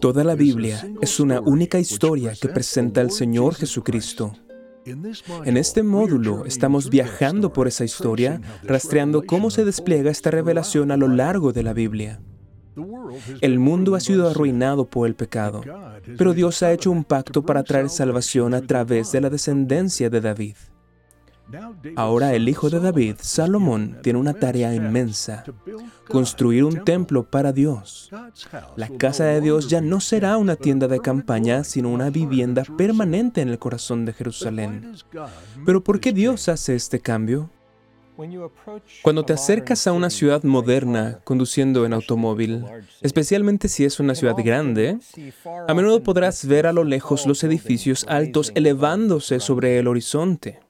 Toda la Biblia es una única historia que presenta al Señor Jesucristo. En este módulo estamos viajando por esa historia, rastreando cómo se despliega esta revelación a lo largo de la Biblia. El mundo ha sido arruinado por el pecado, pero Dios ha hecho un pacto para traer salvación a través de la descendencia de David. Ahora el hijo de David, Salomón, tiene una tarea inmensa, construir un templo para Dios. La casa de Dios ya no será una tienda de campaña, sino una vivienda permanente en el corazón de Jerusalén. Pero ¿por qué Dios hace este cambio? Cuando te acercas a una ciudad moderna conduciendo en automóvil, especialmente si es una ciudad grande, a menudo podrás ver a lo lejos los edificios altos elevándose sobre el horizonte.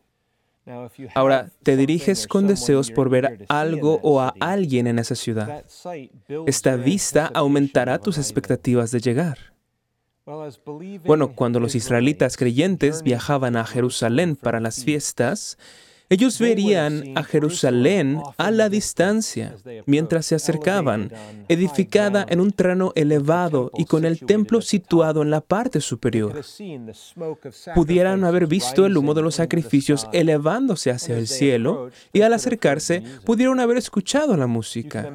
Ahora, te diriges con deseos por ver algo o a alguien en esa ciudad. Esta vista aumentará tus expectativas de llegar. Bueno, cuando los israelitas creyentes viajaban a Jerusalén para las fiestas, ellos verían a Jerusalén a la distancia mientras se acercaban, edificada en un terreno elevado y con el templo situado en la parte superior. Pudieran haber visto el humo de los sacrificios elevándose hacia el cielo y al acercarse pudieron haber escuchado la música.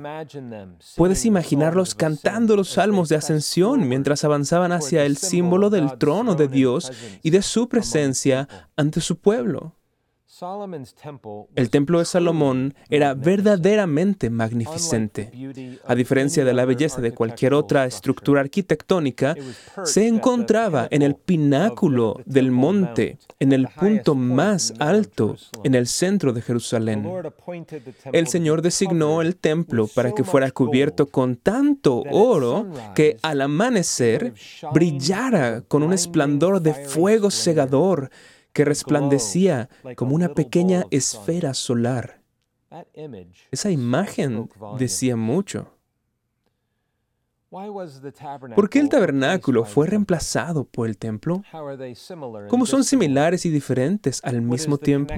Puedes imaginarlos cantando los salmos de ascensión mientras avanzaban hacia el símbolo del trono de Dios y de su presencia ante su pueblo. El templo de Salomón era verdaderamente magnificente. A diferencia de la belleza de cualquier otra estructura arquitectónica, se encontraba en el pináculo del monte, en el punto más alto, en el centro de Jerusalén. El Señor designó el templo para que fuera cubierto con tanto oro que al amanecer brillara con un esplendor de fuego cegador que resplandecía como una pequeña esfera solar. Esa imagen decía mucho. ¿Por qué el tabernáculo fue reemplazado por el templo? ¿Cómo son similares y diferentes al mismo tiempo?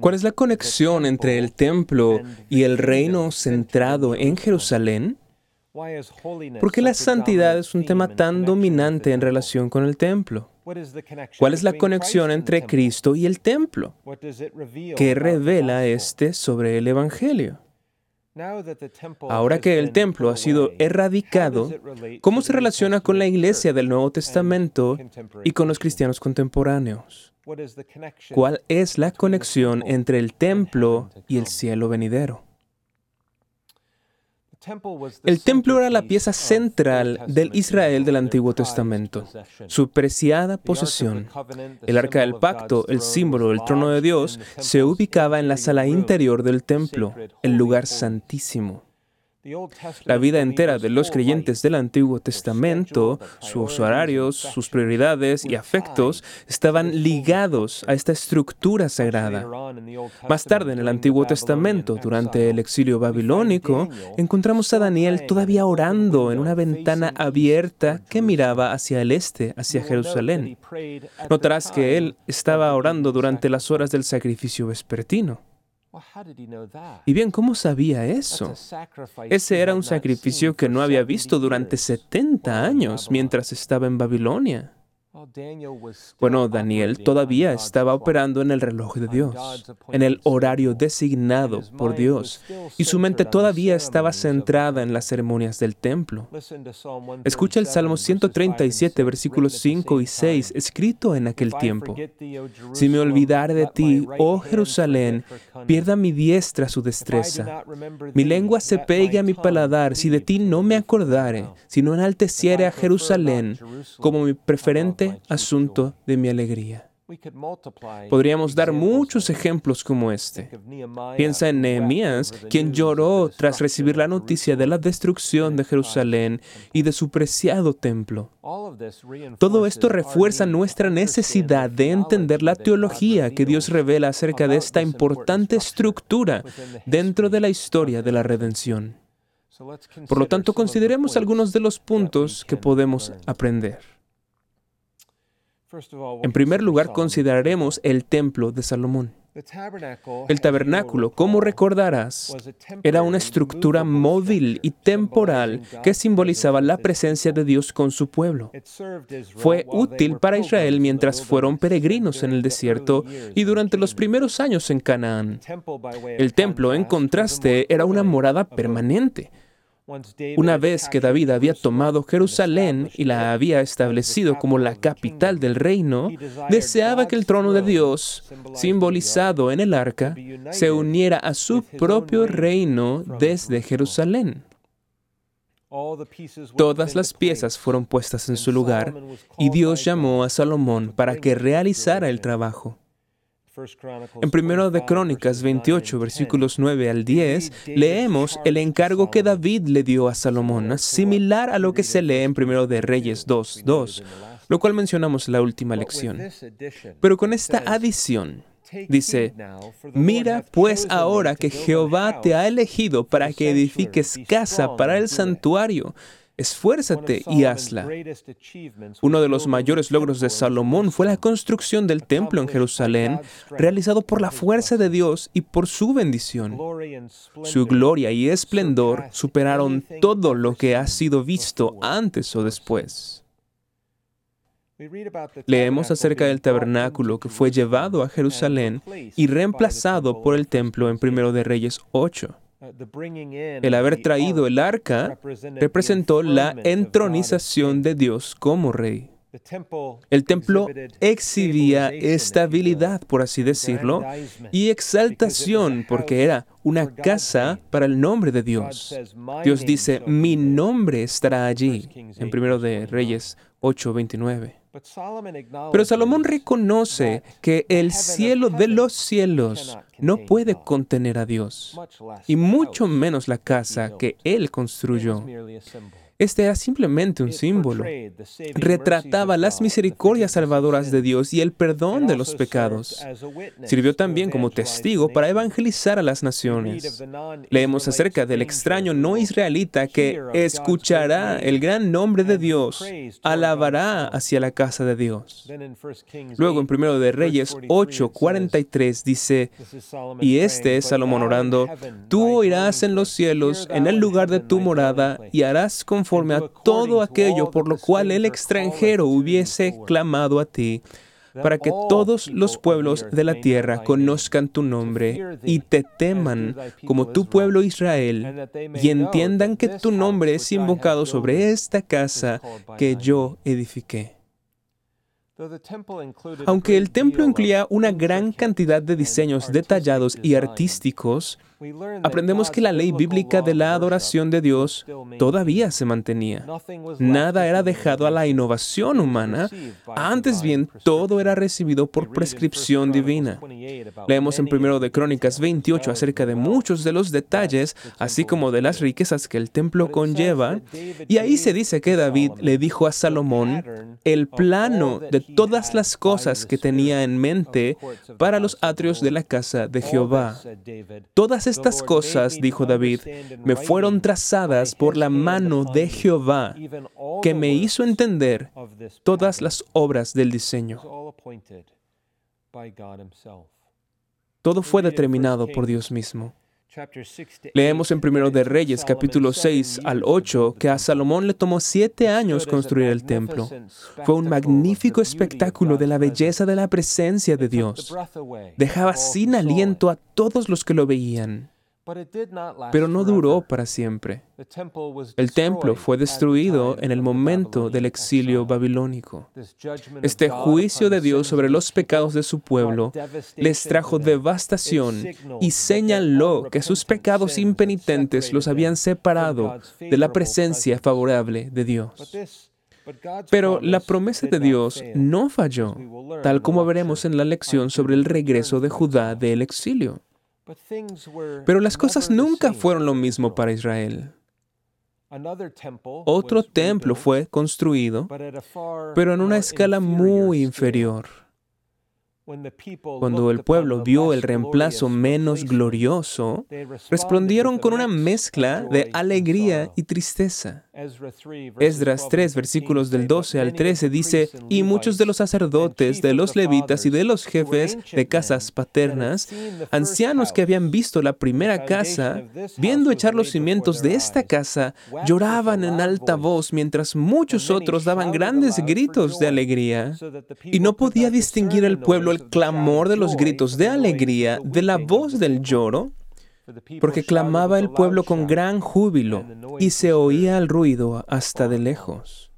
¿Cuál es la conexión entre el templo y el reino centrado en Jerusalén? ¿Por qué la santidad es un tema tan dominante en relación con el templo? ¿Cuál es la conexión entre Cristo y el templo? ¿Qué revela este sobre el Evangelio? Ahora que el templo ha sido erradicado, ¿cómo se relaciona con la iglesia del Nuevo Testamento y con los cristianos contemporáneos? ¿Cuál es la conexión entre el templo y el cielo venidero? El templo era la pieza central del Israel del Antiguo Testamento, su preciada posesión. El arca del pacto, el símbolo del trono de Dios, se ubicaba en la sala interior del templo, el lugar santísimo. La vida entera de los creyentes del Antiguo Testamento, sus horarios, sus prioridades y afectos estaban ligados a esta estructura sagrada. Más tarde en el Antiguo Testamento, durante el exilio babilónico, encontramos a Daniel todavía orando en una ventana abierta que miraba hacia el este, hacia Jerusalén. Notarás que él estaba orando durante las horas del sacrificio vespertino. Y bien, ¿cómo sabía eso? Ese era un sacrificio que no había visto durante 70 años mientras estaba en Babilonia. Bueno, Daniel todavía estaba operando en el reloj de Dios, en el horario designado por Dios, y su mente todavía estaba centrada en las ceremonias del templo. Escucha el Salmo 137, versículos 5 y 6, escrito en aquel tiempo. Si me olvidare de ti, oh Jerusalén, pierda mi diestra su destreza. Mi lengua se pegue a mi paladar. Si de ti no me acordare, si no enalteciere a Jerusalén como mi preferente asunto de mi alegría. Podríamos dar muchos ejemplos como este. Piensa en Nehemías, quien lloró tras recibir la noticia de la destrucción de Jerusalén y de su preciado templo. Todo esto refuerza nuestra necesidad de entender la teología que Dios revela acerca de esta importante estructura dentro de la historia de la redención. Por lo tanto, consideremos algunos de los puntos que podemos aprender. En primer lugar, consideraremos el templo de Salomón. El tabernáculo, como recordarás, era una estructura móvil y temporal que simbolizaba la presencia de Dios con su pueblo. Fue útil para Israel mientras fueron peregrinos en el desierto y durante los primeros años en Canaán. El templo, en contraste, era una morada permanente una vez que David había tomado Jerusalén y la había establecido como la capital del reino, deseaba que el trono de Dios, simbolizado en el arca, se uniera a su propio reino desde Jerusalén. Todas las piezas fueron puestas en su lugar y Dios llamó a Salomón para que realizara el trabajo. En primero de Crónicas 28, versículos 9 al 10, leemos el encargo que David le dio a Salomón, similar a lo que se lee en primero de Reyes 2, 2, lo cual mencionamos en la última lección. Pero con esta adición, Dice, mira pues ahora que Jehová te ha elegido para que edifiques casa para el santuario esfuérzate y hazla. Uno de los mayores logros de Salomón fue la construcción del templo en Jerusalén, realizado por la fuerza de Dios y por su bendición. Su gloria y esplendor superaron todo lo que ha sido visto antes o después. Leemos acerca del tabernáculo que fue llevado a Jerusalén y reemplazado por el templo en 1 de Reyes 8. El haber traído el arca representó la entronización de Dios como rey. El templo exhibía estabilidad, por así decirlo, y exaltación, porque era una casa para el nombre de Dios. Dios dice, mi nombre estará allí, en primero de Reyes 8:29. Pero Salomón reconoce que el cielo de los cielos no puede contener a Dios, y mucho menos la casa que él construyó. Este era simplemente un símbolo. Retrataba las misericordias salvadoras de Dios y el perdón de los pecados. Sirvió también como testigo para evangelizar a las naciones. Leemos acerca del extraño no israelita que escuchará el gran nombre de Dios, alabará hacia la casa de Dios. Luego en 1 de Reyes 8:43 dice, y este es Salomón orando, tú oirás en los cielos, en el lugar de tu morada, y harás con conforme a todo aquello por lo cual el extranjero hubiese clamado a ti, para que todos los pueblos de la tierra conozcan tu nombre y te teman como tu pueblo Israel, y entiendan que tu nombre es invocado sobre esta casa que yo edifiqué. Aunque el templo incluía una gran cantidad de diseños detallados y artísticos, aprendemos que la ley bíblica de la adoración de Dios todavía se mantenía. Nada era dejado a la innovación humana, antes bien todo era recibido por prescripción divina. Leemos en 1 de Crónicas 28 acerca de muchos de los detalles, así como de las riquezas que el templo conlleva, y ahí se dice que David le dijo a Salomón el plano de todas las cosas que tenía en mente para los atrios de la casa de Jehová. Todas estas cosas, dijo David, me fueron trazadas por la mano de Jehová, que me hizo entender todas las obras del diseño. Todo fue determinado por Dios mismo. Leemos en Primero de Reyes capítulo 6 al 8 que a Salomón le tomó siete años construir el templo. Fue un magnífico espectáculo de la belleza de la presencia de Dios. Dejaba sin aliento a todos los que lo veían. Pero no duró para siempre. El templo fue destruido en el momento del exilio babilónico. Este juicio de Dios sobre los pecados de su pueblo les trajo devastación y señaló que sus pecados impenitentes los habían separado de la presencia favorable de Dios. Pero la promesa de Dios no falló, tal como veremos en la lección sobre el regreso de Judá del exilio. Pero las cosas nunca fueron lo mismo para Israel. Otro templo fue construido, pero en una escala muy inferior. Cuando el pueblo vio el reemplazo menos glorioso, respondieron con una mezcla de alegría y tristeza. Esdras 3, versículos del 12 al 13 dice, y muchos de los sacerdotes, de los levitas y de los jefes de casas paternas, ancianos que habían visto la primera casa, viendo echar los cimientos de esta casa, lloraban en alta voz mientras muchos otros daban grandes gritos de alegría. Y no podía distinguir el pueblo el clamor de los gritos de alegría de la voz del lloro, porque clamaba el pueblo con gran júbilo y se oía el ruido hasta de lejos.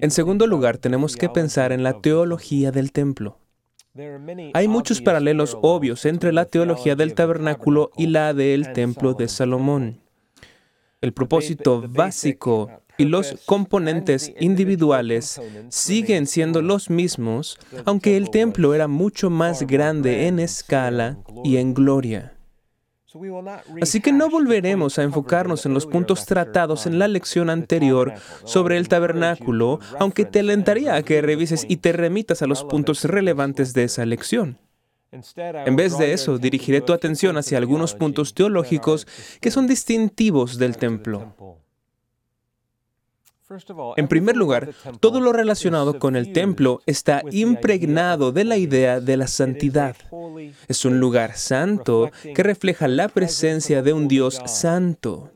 En segundo lugar, tenemos que pensar en la teología del templo. Hay muchos paralelos obvios entre la teología del tabernáculo y la del templo de Salomón. El propósito básico y los componentes individuales siguen siendo los mismos, aunque el templo era mucho más grande en escala y en gloria. Así que no volveremos a enfocarnos en los puntos tratados en la lección anterior sobre el tabernáculo, aunque te alentaría a que revises y te remitas a los puntos relevantes de esa lección. En vez de eso, dirigiré tu atención hacia algunos puntos teológicos que son distintivos del templo. En primer lugar, todo lo relacionado con el templo está impregnado de la idea de la santidad. Es un lugar santo que refleja la presencia de un Dios santo.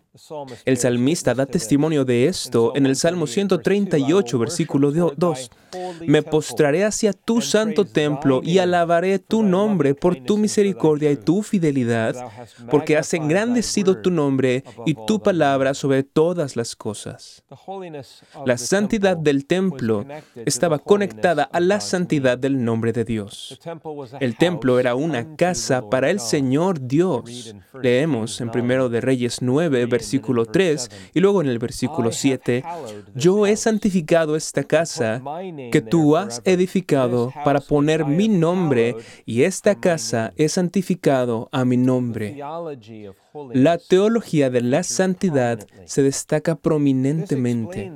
El salmista da testimonio de esto en el Salmo 138, versículo 2. Me postraré hacia tu santo templo y alabaré tu nombre por tu misericordia y tu fidelidad, porque has engrandecido tu nombre y tu palabra sobre todas las cosas. La santidad del templo estaba conectada a la santidad del nombre de Dios. El templo era una casa para el Señor Dios. Leemos en 1 de Reyes 9, versículo 3, y luego en el versículo 7, yo he santificado esta casa que tú has edificado para poner mi nombre, y esta casa he santificado a mi nombre. La teología de la santidad se destaca prominentemente.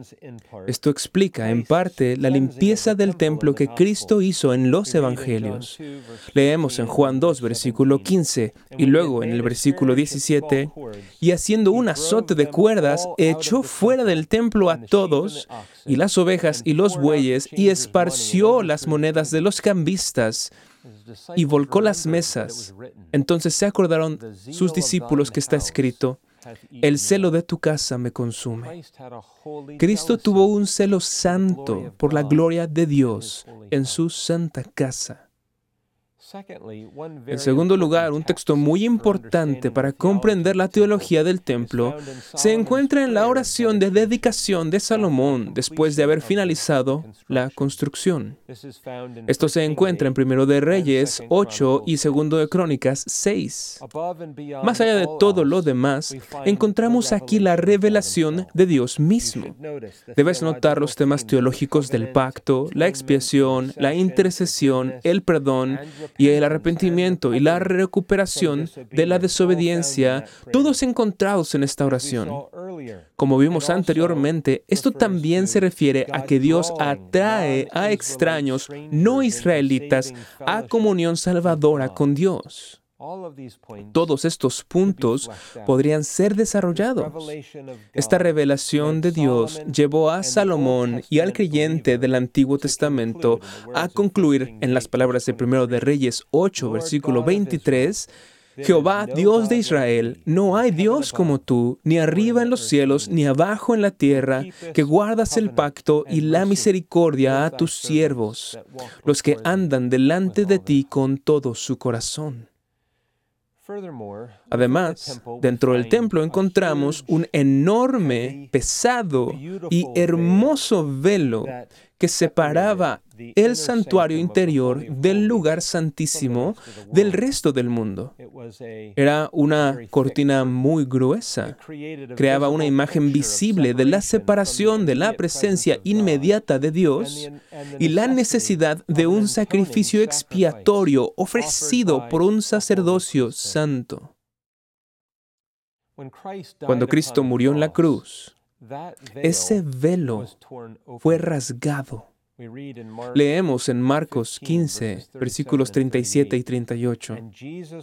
Esto explica, en parte, la limpieza del templo que Cristo hizo en los Evangelios. Leemos en Juan 2, versículo 15, y luego en el versículo 17, y haciendo un azote de cuerdas, echó fuera del templo a todos, y las ovejas y los bueyes, y esparció las monedas de los cambistas, y volcó las mesas. Entonces se acordaron sus discípulos que está escrito, el celo de tu casa me consume. Cristo tuvo un celo santo por la gloria de Dios en su santa casa. En segundo lugar, un texto muy importante para comprender la teología del templo se encuentra en la oración de dedicación de Salomón después de haber finalizado la construcción. Esto se encuentra en Primero de Reyes 8 y Segundo de Crónicas 6. Más allá de todo lo demás, encontramos aquí la revelación de Dios mismo. Debes notar los temas teológicos del pacto, la expiación, la intercesión, el perdón y el arrepentimiento y la recuperación de la desobediencia, todos encontrados en esta oración. Como vimos anteriormente, esto también se refiere a que Dios atrae a extraños no israelitas a comunión salvadora con Dios. Todos estos puntos podrían ser desarrollados. Esta revelación de Dios llevó a Salomón y al creyente del Antiguo Testamento a concluir en las palabras de 1 de Reyes 8, versículo 23, Jehová, Dios de Israel, no hay Dios como tú, ni arriba en los cielos, ni abajo en la tierra, que guardas el pacto y la misericordia a tus siervos, los que andan delante de ti con todo su corazón. Además, dentro del templo encontramos un enorme, pesado y hermoso velo que separaba el santuario interior del lugar santísimo del resto del mundo. Era una cortina muy gruesa. Creaba una imagen visible de la separación de la presencia inmediata de Dios y la necesidad de un sacrificio expiatorio ofrecido por un sacerdocio santo. Cuando Cristo murió en la cruz, ese velo fue rasgado Leemos en Marcos 15, versículos 37 y 38.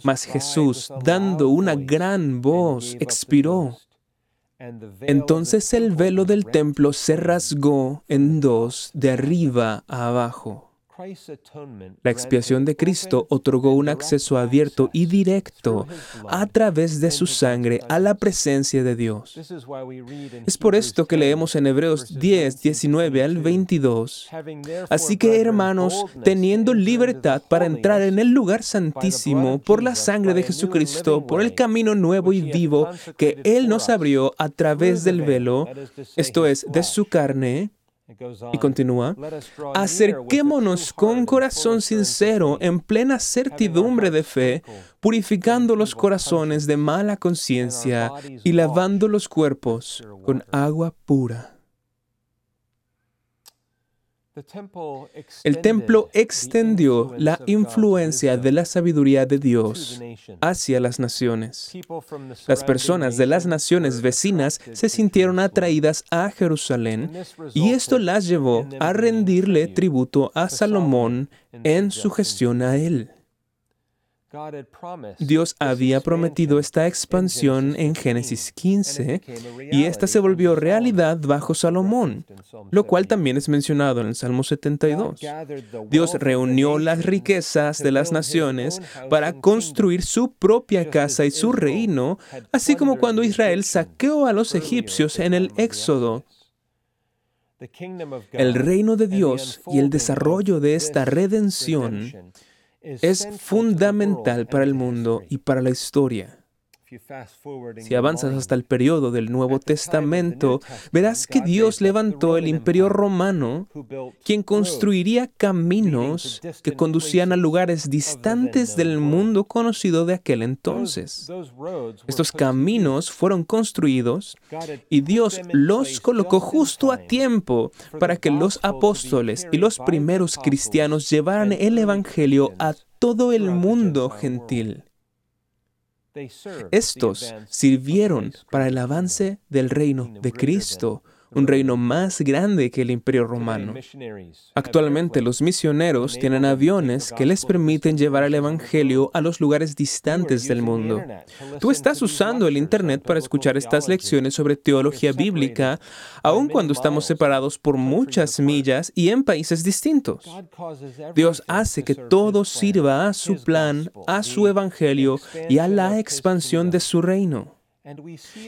Mas Jesús, dando una gran voz, expiró. Entonces el velo del templo se rasgó en dos de arriba a abajo. La expiación de Cristo otorgó un acceso abierto y directo a través de su sangre a la presencia de Dios. Es por esto que leemos en Hebreos 10, 19 al 22. Así que, hermanos, teniendo libertad para entrar en el lugar santísimo por la sangre de Jesucristo, por el camino nuevo y vivo que Él nos abrió a través del velo, esto es, de su carne, y continúa, acerquémonos con corazón sincero, en plena certidumbre de fe, purificando los corazones de mala conciencia y lavando los cuerpos con agua pura. El templo extendió la influencia de la sabiduría de Dios hacia las naciones. Las personas de las naciones vecinas se sintieron atraídas a Jerusalén y esto las llevó a rendirle tributo a Salomón en su gestión a él. Dios había prometido esta expansión en Génesis 15 y esta se volvió realidad bajo Salomón, lo cual también es mencionado en el Salmo 72. Dios reunió las riquezas de las naciones para construir su propia casa y su reino, así como cuando Israel saqueó a los egipcios en el Éxodo. El reino de Dios y el desarrollo de esta redención es fundamental para el mundo y para la historia. Si avanzas hasta el periodo del Nuevo Testamento, verás que Dios levantó el imperio romano, quien construiría caminos que conducían a lugares distantes del mundo conocido de aquel entonces. Estos caminos fueron construidos y Dios los colocó justo a tiempo para que los apóstoles y los primeros cristianos llevaran el Evangelio a todo el mundo gentil. Estos sirvieron para el avance del reino de Cristo un reino más grande que el imperio romano. Actualmente los misioneros tienen aviones que les permiten llevar el Evangelio a los lugares distantes del mundo. Tú estás usando el Internet para escuchar estas lecciones sobre teología bíblica, aun cuando estamos separados por muchas millas y en países distintos. Dios hace que todo sirva a su plan, a su Evangelio y a la expansión de su reino.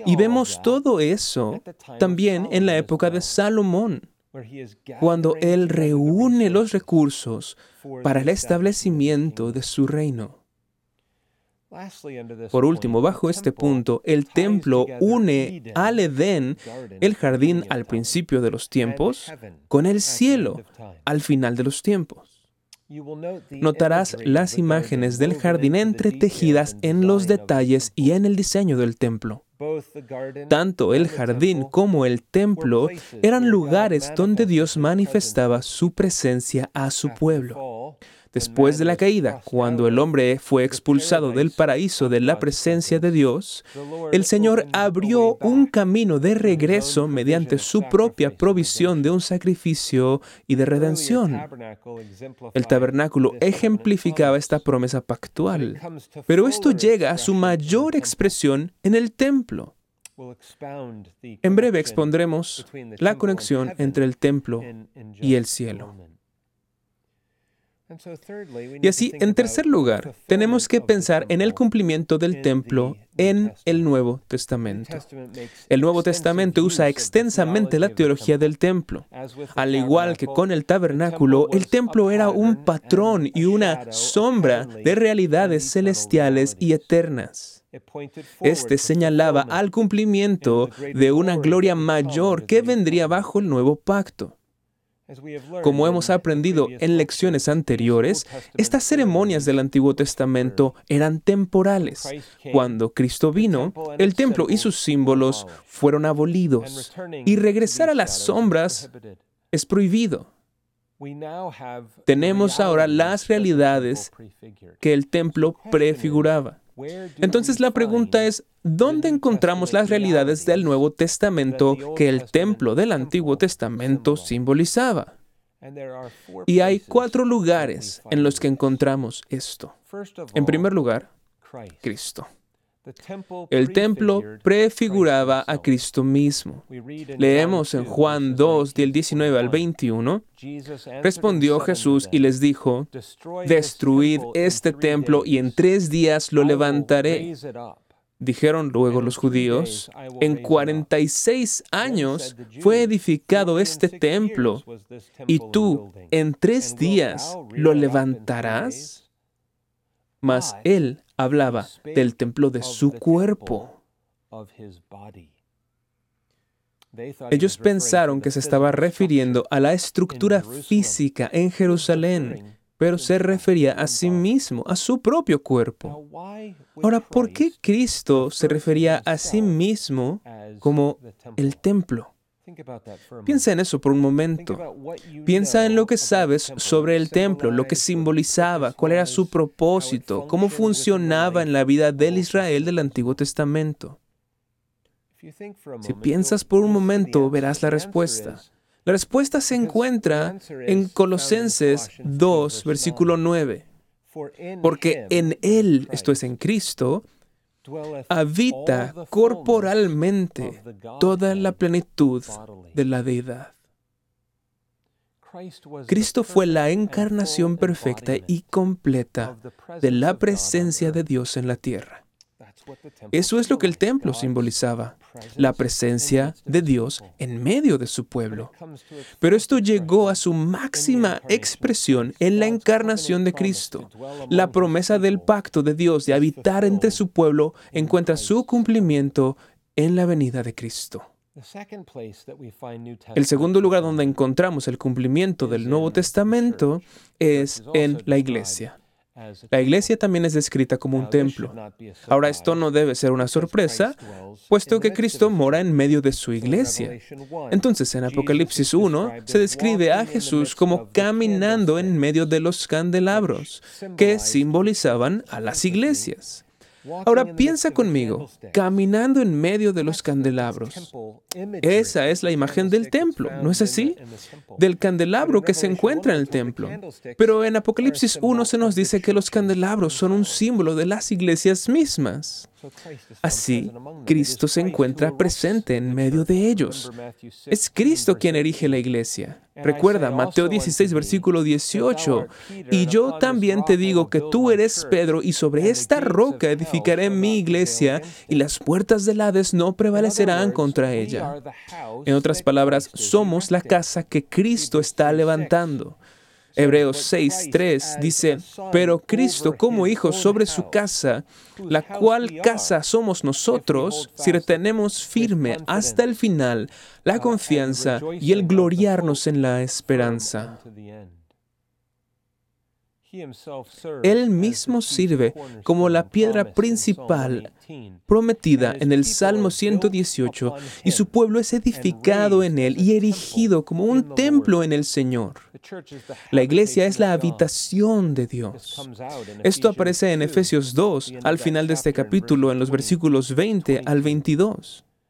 Y vemos todo eso también en la época de Salomón, cuando él reúne los recursos para el establecimiento de su reino. Por último, bajo este punto, el templo une al Edén, el jardín al principio de los tiempos, con el cielo al final de los tiempos. Notarás las imágenes del jardín entretejidas en los detalles y en el diseño del templo. Tanto el jardín como el templo eran lugares donde Dios manifestaba su presencia a su pueblo. Después de la caída, cuando el hombre fue expulsado del paraíso de la presencia de Dios, el Señor abrió un camino de regreso mediante su propia provisión de un sacrificio y de redención. El tabernáculo ejemplificaba esta promesa pactual, pero esto llega a su mayor expresión en el templo. En breve expondremos la conexión entre el templo y el cielo. Y así, en tercer lugar, tenemos que pensar en el cumplimiento del templo en el Nuevo Testamento. El Nuevo Testamento usa extensamente la teología del templo. Al igual que con el tabernáculo, el templo era un patrón y una sombra de realidades celestiales y eternas. Este señalaba al cumplimiento de una gloria mayor que vendría bajo el nuevo pacto. Como hemos aprendido en lecciones anteriores, estas ceremonias del Antiguo Testamento eran temporales. Cuando Cristo vino, el templo y sus símbolos fueron abolidos y regresar a las sombras es prohibido. Tenemos ahora las realidades que el templo prefiguraba. Entonces la pregunta es, ¿dónde encontramos las realidades del Nuevo Testamento que el templo del Antiguo Testamento simbolizaba? Y hay cuatro lugares en los que encontramos esto. En primer lugar, Cristo. El templo prefiguraba a Cristo mismo. Leemos en Juan 2, del 19 al 21, respondió Jesús y les dijo, destruid este templo y en tres días lo levantaré. Dijeron luego los judíos, en 46 años fue edificado este templo y tú en tres días lo levantarás. Mas él hablaba del templo de su cuerpo. Ellos pensaron que se estaba refiriendo a la estructura física en Jerusalén, pero se refería a sí mismo, a su propio cuerpo. Ahora, ¿por qué Cristo se refería a sí mismo como el templo? Piensa en eso por un momento. Piensa en lo que sabes sobre el templo, lo que simbolizaba, cuál era su propósito, cómo funcionaba en la vida del Israel del Antiguo Testamento. Si piensas por un momento, verás la respuesta. La respuesta se encuentra en Colosenses 2, versículo 9. Porque en Él, esto es en Cristo, habita corporalmente toda la plenitud de la deidad. Cristo fue la encarnación perfecta y completa de la presencia de Dios en la tierra. Eso es lo que el templo simbolizaba, la presencia de Dios en medio de su pueblo. Pero esto llegó a su máxima expresión en la encarnación de Cristo. La promesa del pacto de Dios de habitar entre su pueblo encuentra su cumplimiento en la venida de Cristo. El segundo lugar donde encontramos el cumplimiento del Nuevo Testamento es en la iglesia. La iglesia también es descrita como un templo. Ahora, esto no debe ser una sorpresa, puesto que Cristo mora en medio de su iglesia. Entonces, en Apocalipsis 1 se describe a Jesús como caminando en medio de los candelabros, que simbolizaban a las iglesias. Ahora piensa conmigo, caminando en medio de los candelabros. Esa es la imagen del templo, ¿no es así? Del candelabro que se encuentra en el templo. Pero en Apocalipsis 1 se nos dice que los candelabros son un símbolo de las iglesias mismas. Así, Cristo se encuentra presente en medio de ellos. Es Cristo quien erige la iglesia. Recuerda Mateo 16, versículo 18. Y yo también te digo que tú eres Pedro y sobre esta roca edificaré mi iglesia y las puertas del Hades no prevalecerán contra ella. En otras palabras, somos la casa que Cristo está levantando. Hebreos 6.3 dice, pero Cristo como hijo sobre su casa, la cual casa somos nosotros, si retenemos firme hasta el final la confianza y el gloriarnos en la esperanza. Él mismo sirve como la piedra principal prometida en el Salmo 118 y su pueblo es edificado en él y erigido como un templo en el Señor. La iglesia es la habitación de Dios. Esto aparece en Efesios 2, al final de este capítulo, en los versículos 20 al 22.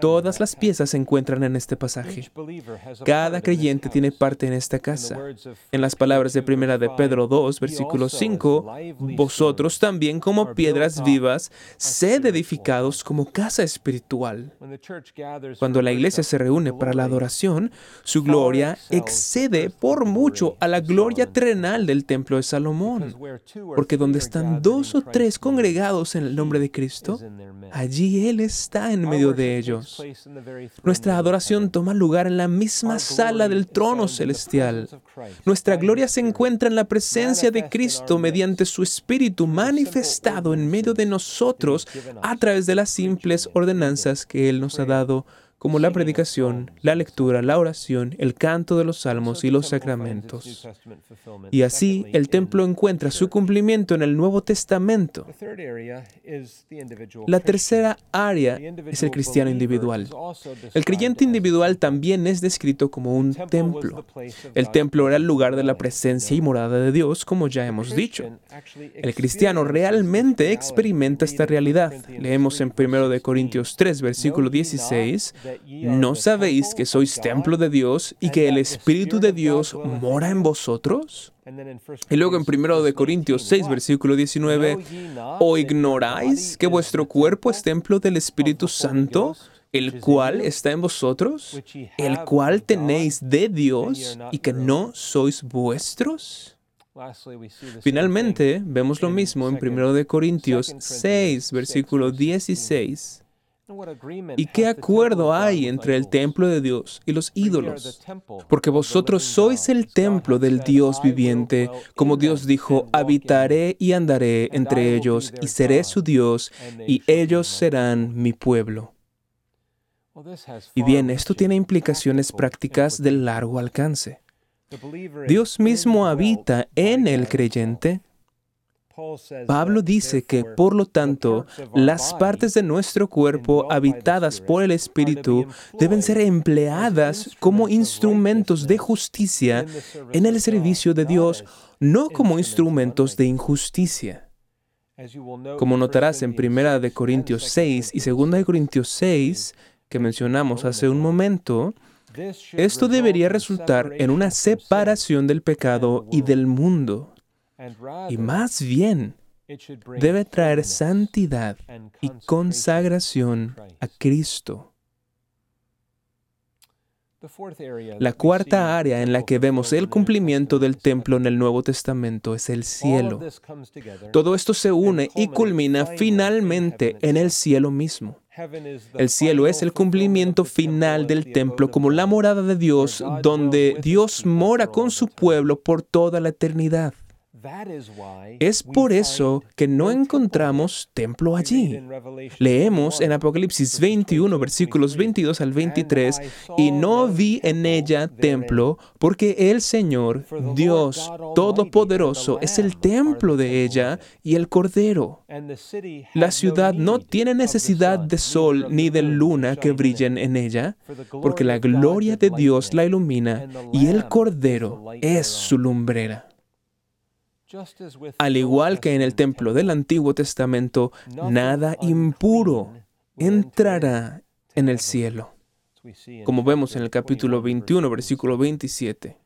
Todas las piezas se encuentran en este pasaje. Cada creyente tiene parte en esta casa. En las palabras de primera de Pedro 2, versículo 5, vosotros también como piedras vivas, sed edificados como casa espiritual. Cuando la iglesia se reúne para la adoración, su gloria excede por mucho a la gloria terrenal del templo de Salomón. Porque donde están dos o tres congregados en el nombre de Cristo, allí Él está en medio de ellos. Nuestra adoración toma lugar en la misma sala del trono celestial. Nuestra gloria se encuentra en la presencia de Cristo mediante su Espíritu manifestado en medio de nosotros a través de las simples ordenanzas que Él nos ha dado como la predicación, la lectura, la oración, el canto de los salmos y los sacramentos. Y así el templo encuentra su cumplimiento en el Nuevo Testamento. La tercera área es el cristiano individual. El creyente individual también es descrito como un templo. El templo era el lugar de la presencia y morada de Dios, como ya hemos dicho. El cristiano realmente experimenta esta realidad. Leemos en 1 Corintios 3, versículo 16, ¿no sabéis que sois templo de Dios y que el Espíritu de Dios mora en vosotros? Y luego en 1 Corintios 6, versículo 19, ¿o ignoráis que vuestro cuerpo es templo del Espíritu Santo? el cual está en vosotros, el cual tenéis de Dios y que no sois vuestros? Finalmente, vemos lo mismo en 1 Corintios 6, versículo 16. ¿Y qué acuerdo hay entre el templo de Dios y los ídolos? Porque vosotros sois el templo del Dios viviente, como Dios dijo, habitaré y andaré entre ellos, y seré su Dios, y ellos serán mi pueblo. Y bien, esto tiene implicaciones prácticas de largo alcance. Dios mismo habita en el creyente. Pablo dice que, por lo tanto, las partes de nuestro cuerpo habitadas por el Espíritu deben ser empleadas como instrumentos de justicia en el servicio de Dios, no como instrumentos de injusticia. Como notarás en 1 Corintios 6 y 2 Corintios 6, que mencionamos hace un momento, esto debería resultar en una separación del pecado y del mundo. Y más bien, debe traer santidad y consagración a Cristo. La cuarta área en la que vemos el cumplimiento del templo en el Nuevo Testamento es el cielo. Todo esto se une y culmina finalmente en el cielo mismo. El cielo es el cumplimiento final del templo como la morada de Dios, donde Dios mora con su pueblo por toda la eternidad. Es por eso que no encontramos templo allí. Leemos en Apocalipsis 21, versículos 22 al 23, y no vi en ella templo, porque el Señor, Dios Todopoderoso, es el templo de ella y el Cordero. La ciudad no tiene necesidad de sol ni de luna que brillen en ella, porque la gloria de Dios la ilumina y el Cordero es su lumbrera. Al igual que en el templo del Antiguo Testamento, nada impuro entrará en el cielo. Como vemos en el capítulo 21, versículo 27.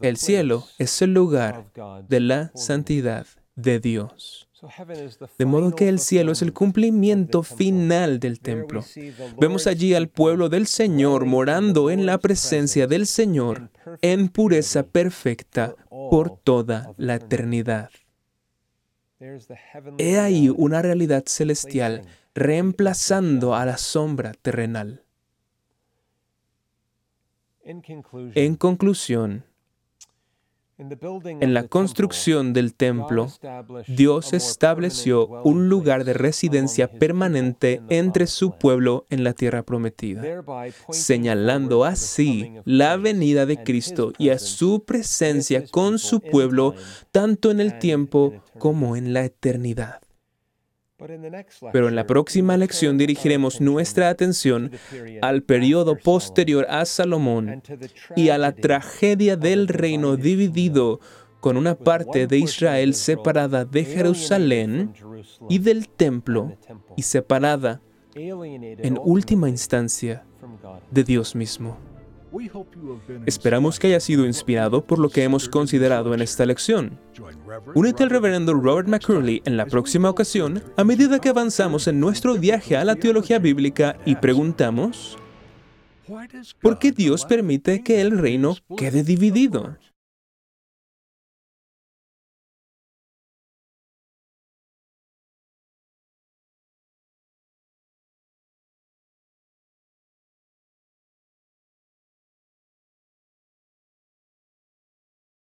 El cielo es el lugar de la santidad de Dios. De modo que el cielo es el cumplimiento final del templo. Vemos allí al pueblo del Señor morando en la presencia del Señor en pureza perfecta por toda la eternidad. He ahí una realidad celestial reemplazando a la sombra terrenal. En conclusión, en la construcción del templo, Dios estableció un lugar de residencia permanente entre su pueblo en la tierra prometida, señalando así la venida de Cristo y a su presencia con su pueblo tanto en el tiempo como en la eternidad. Pero en la próxima lección dirigiremos nuestra atención al periodo posterior a Salomón y a la tragedia del reino dividido con una parte de Israel separada de Jerusalén y del templo y separada en última instancia de Dios mismo. Esperamos que haya sido inspirado por lo que hemos considerado en esta lección. Únete al reverendo Robert McCurley en la próxima ocasión a medida que avanzamos en nuestro viaje a la teología bíblica y preguntamos, ¿por qué Dios permite que el reino quede dividido?